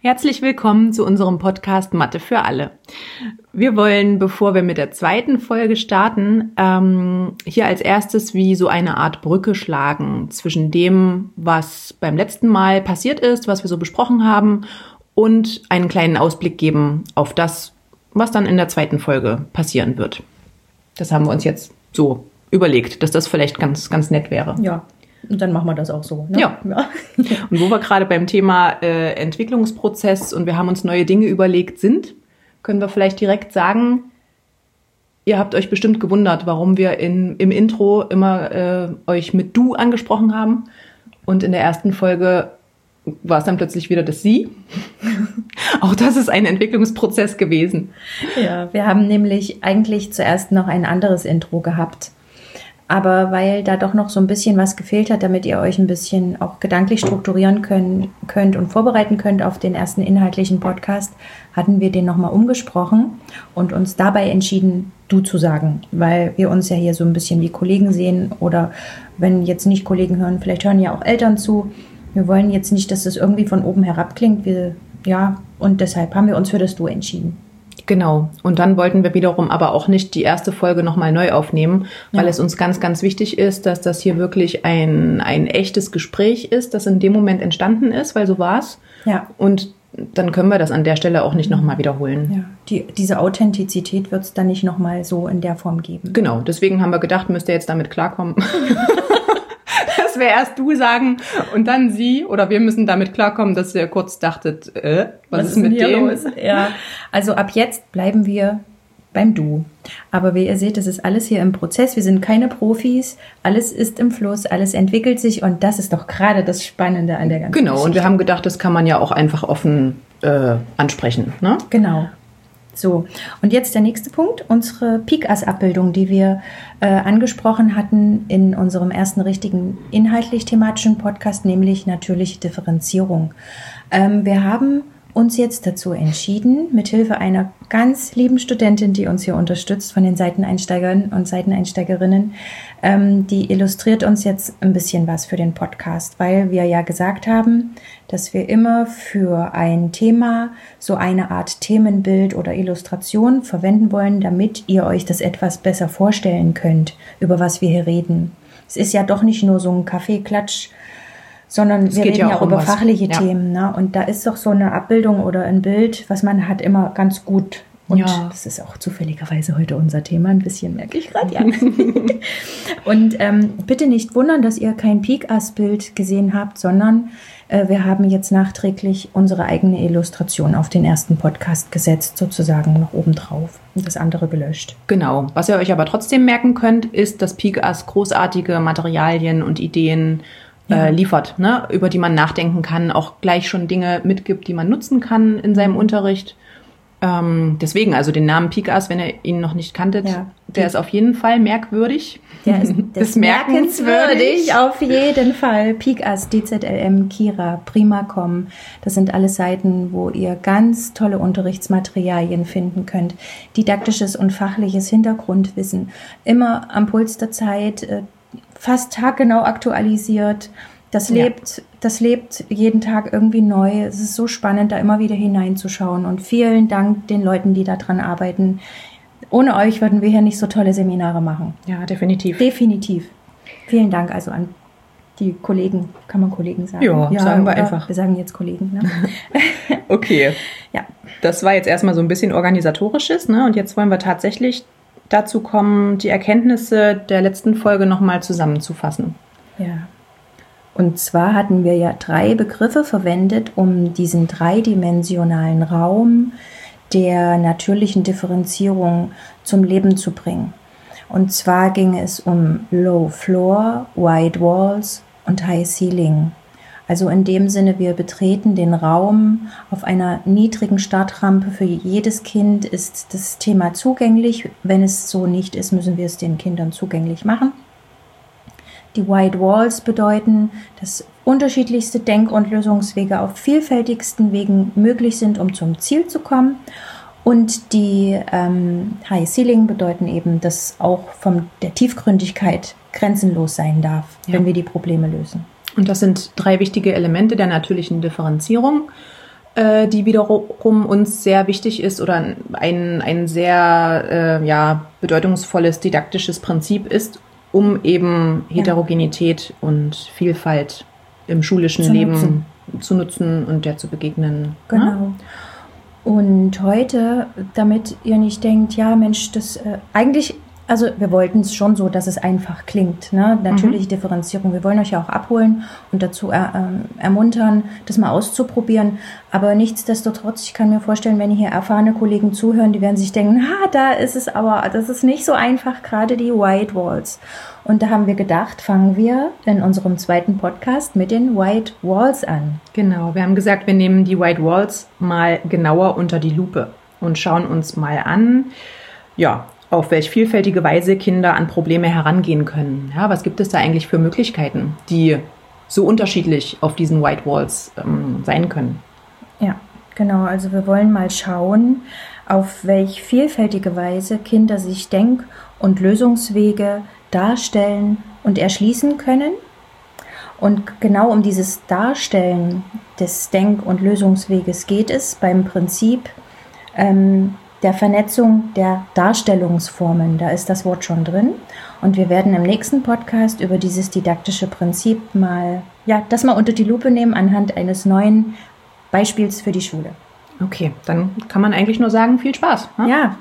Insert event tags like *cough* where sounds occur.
Herzlich willkommen zu unserem Podcast Mathe für alle. Wir wollen, bevor wir mit der zweiten Folge starten, ähm, hier als erstes wie so eine Art Brücke schlagen zwischen dem, was beim letzten Mal passiert ist, was wir so besprochen haben, und einen kleinen Ausblick geben auf das, was dann in der zweiten Folge passieren wird. Das haben wir uns jetzt so überlegt, dass das vielleicht ganz, ganz nett wäre. Ja, und dann machen wir das auch so. Ne? Ja. ja. *laughs* und wo wir gerade beim Thema äh, Entwicklungsprozess und wir haben uns neue Dinge überlegt sind, können wir vielleicht direkt sagen, ihr habt euch bestimmt gewundert, warum wir in, im Intro immer äh, euch mit du angesprochen haben und in der ersten Folge war es dann plötzlich wieder das Sie. *laughs* Auch das ist ein Entwicklungsprozess gewesen. Ja, wir haben nämlich eigentlich zuerst noch ein anderes Intro gehabt. Aber weil da doch noch so ein bisschen was gefehlt hat, damit ihr euch ein bisschen auch gedanklich strukturieren können, könnt und vorbereiten könnt auf den ersten inhaltlichen Podcast, hatten wir den nochmal umgesprochen und uns dabei entschieden, du zu sagen, weil wir uns ja hier so ein bisschen wie Kollegen sehen oder wenn jetzt nicht Kollegen hören, vielleicht hören ja auch Eltern zu. Wir wollen jetzt nicht, dass das irgendwie von oben herab klingt. Wir, ja, und deshalb haben wir uns für das Du entschieden. Genau. Und dann wollten wir wiederum aber auch nicht die erste Folge nochmal neu aufnehmen, weil ja. es uns ganz, ganz wichtig ist, dass das hier wirklich ein, ein echtes Gespräch ist, das in dem Moment entstanden ist, weil so war es. Ja. Und dann können wir das an der Stelle auch nicht nochmal wiederholen. Ja, die, diese Authentizität wird es dann nicht nochmal so in der Form geben. Genau, deswegen haben wir gedacht, müsst ihr jetzt damit klarkommen. *laughs* dass wir erst du sagen und dann sie oder wir müssen damit klarkommen, dass ihr kurz dachtet, äh, was, was ist mit dem? Los? Ja, also ab jetzt bleiben wir beim Du. Aber wie ihr seht, das ist alles hier im Prozess. Wir sind keine Profis. Alles ist im Fluss, alles entwickelt sich und das ist doch gerade das Spannende an der ganzen Genau, Geschichte. und wir haben gedacht, das kann man ja auch einfach offen äh, ansprechen. Ne? Genau. So, und jetzt der nächste Punkt, unsere PICAS-Abbildung, die wir äh, angesprochen hatten in unserem ersten richtigen inhaltlich-thematischen Podcast, nämlich natürliche Differenzierung. Ähm, wir haben uns jetzt dazu entschieden, mithilfe einer ganz lieben Studentin, die uns hier unterstützt von den Seiteneinsteigern und Seiteneinsteigerinnen, ähm, die illustriert uns jetzt ein bisschen was für den Podcast, weil wir ja gesagt haben, dass wir immer für ein Thema so eine Art Themenbild oder Illustration verwenden wollen, damit ihr euch das etwas besser vorstellen könnt, über was wir hier reden. Es ist ja doch nicht nur so ein Kaffeeklatsch, sondern es wir reden ja, auch, um über was. fachliche ja. Themen. Ne? Und da ist doch so eine Abbildung oder ein Bild, was man hat, immer ganz gut. Und ja. das ist auch zufälligerweise heute unser Thema, ein bisschen merke ich gerade, ja. *laughs* und ähm, bitte nicht wundern, dass ihr kein Peak-Ass-Bild gesehen habt, sondern äh, wir haben jetzt nachträglich unsere eigene Illustration auf den ersten Podcast gesetzt, sozusagen noch obendrauf und das andere gelöscht. Genau. Was ihr euch aber trotzdem merken könnt, ist, dass Peak-Ass großartige Materialien und Ideen ja. äh, liefert, ne? über die man nachdenken kann, auch gleich schon Dinge mitgibt, die man nutzen kann in seinem. Unterricht. Ähm, deswegen, also den Namen Pikas, wenn ihr ihn noch nicht kanntet, ja. der ist auf jeden Fall merkwürdig. Der ist, *laughs* ist merkenswürdig, auf jeden Fall. Pikas, DZLM, Kira, Primacom, das sind alles Seiten, wo ihr ganz tolle Unterrichtsmaterialien finden könnt. Didaktisches und fachliches Hintergrundwissen. Immer am Puls der Zeit, äh, fast taggenau aktualisiert. Das lebt, ja. das lebt jeden Tag irgendwie neu. Es ist so spannend, da immer wieder hineinzuschauen. Und vielen Dank den Leuten, die da dran arbeiten. Ohne euch würden wir hier nicht so tolle Seminare machen. Ja, definitiv. Definitiv. Vielen Dank also an die Kollegen. Kann man Kollegen sagen? Ja, ja sagen wir einfach. Wir sagen jetzt Kollegen. Ne? *laughs* okay. Ja. Das war jetzt erstmal so ein bisschen organisatorisches, ne? Und jetzt wollen wir tatsächlich dazu kommen, die Erkenntnisse der letzten Folge nochmal zusammenzufassen. Ja. Und zwar hatten wir ja drei Begriffe verwendet, um diesen dreidimensionalen Raum der natürlichen Differenzierung zum Leben zu bringen. Und zwar ging es um Low Floor, Wide Walls und High Ceiling. Also in dem Sinne, wir betreten den Raum auf einer niedrigen Startrampe. Für jedes Kind ist das Thema zugänglich. Wenn es so nicht ist, müssen wir es den Kindern zugänglich machen. Die White Walls bedeuten, dass unterschiedlichste Denk- und Lösungswege auf vielfältigsten Wegen möglich sind, um zum Ziel zu kommen. Und die ähm, High Ceiling bedeuten eben, dass auch von der Tiefgründigkeit grenzenlos sein darf, ja. wenn wir die Probleme lösen. Und das sind drei wichtige Elemente der natürlichen Differenzierung. äh, die wiederum uns sehr wichtig ist oder ein, ein sehr äh, ja, bedeutungsvolles didaktisches Prinzip ist, um eben Heterogenität ja. und Vielfalt im schulischen zu Leben nutzen. zu nutzen und der zu begegnen. Ne? Genau. Ja? Und heute, damit ihr nicht denkt, ja Mensch, das äh, eigentlich also wir wollten es schon so, dass es einfach klingt. Ne? Natürlich mhm. Differenzierung. Wir wollen euch ja auch abholen und dazu er, äh, ermuntern, das mal auszuprobieren. Aber nichtsdestotrotz, ich kann mir vorstellen, wenn hier erfahrene Kollegen zuhören, die werden sich denken, ha, da ist es aber, das ist nicht so einfach, gerade die White Walls. Und da haben wir gedacht, fangen wir in unserem zweiten Podcast mit den White Walls an. Genau, wir haben gesagt, wir nehmen die White Walls mal genauer unter die Lupe und schauen uns mal an, ja, auf welch vielfältige Weise Kinder an Probleme herangehen können. Ja, was gibt es da eigentlich für Möglichkeiten, die so unterschiedlich auf diesen White Walls ähm, sein können? Ja, genau. Also wir wollen mal schauen, auf welch vielfältige Weise Kinder sich Denk- und Lösungswege darstellen und erschließen können. Und genau um dieses Darstellen des Denk- und Lösungsweges geht es beim Prinzip ähm, der Vernetzung der Darstellungsformen. Da ist das Wort schon drin. Und wir werden im nächsten Podcast über dieses didaktische Prinzip mal, ja, das mal unter die Lupe nehmen anhand eines neuen Beispiels für die Schule. Okay, dann kann man eigentlich nur sagen, viel Spaß. Hm? Ja,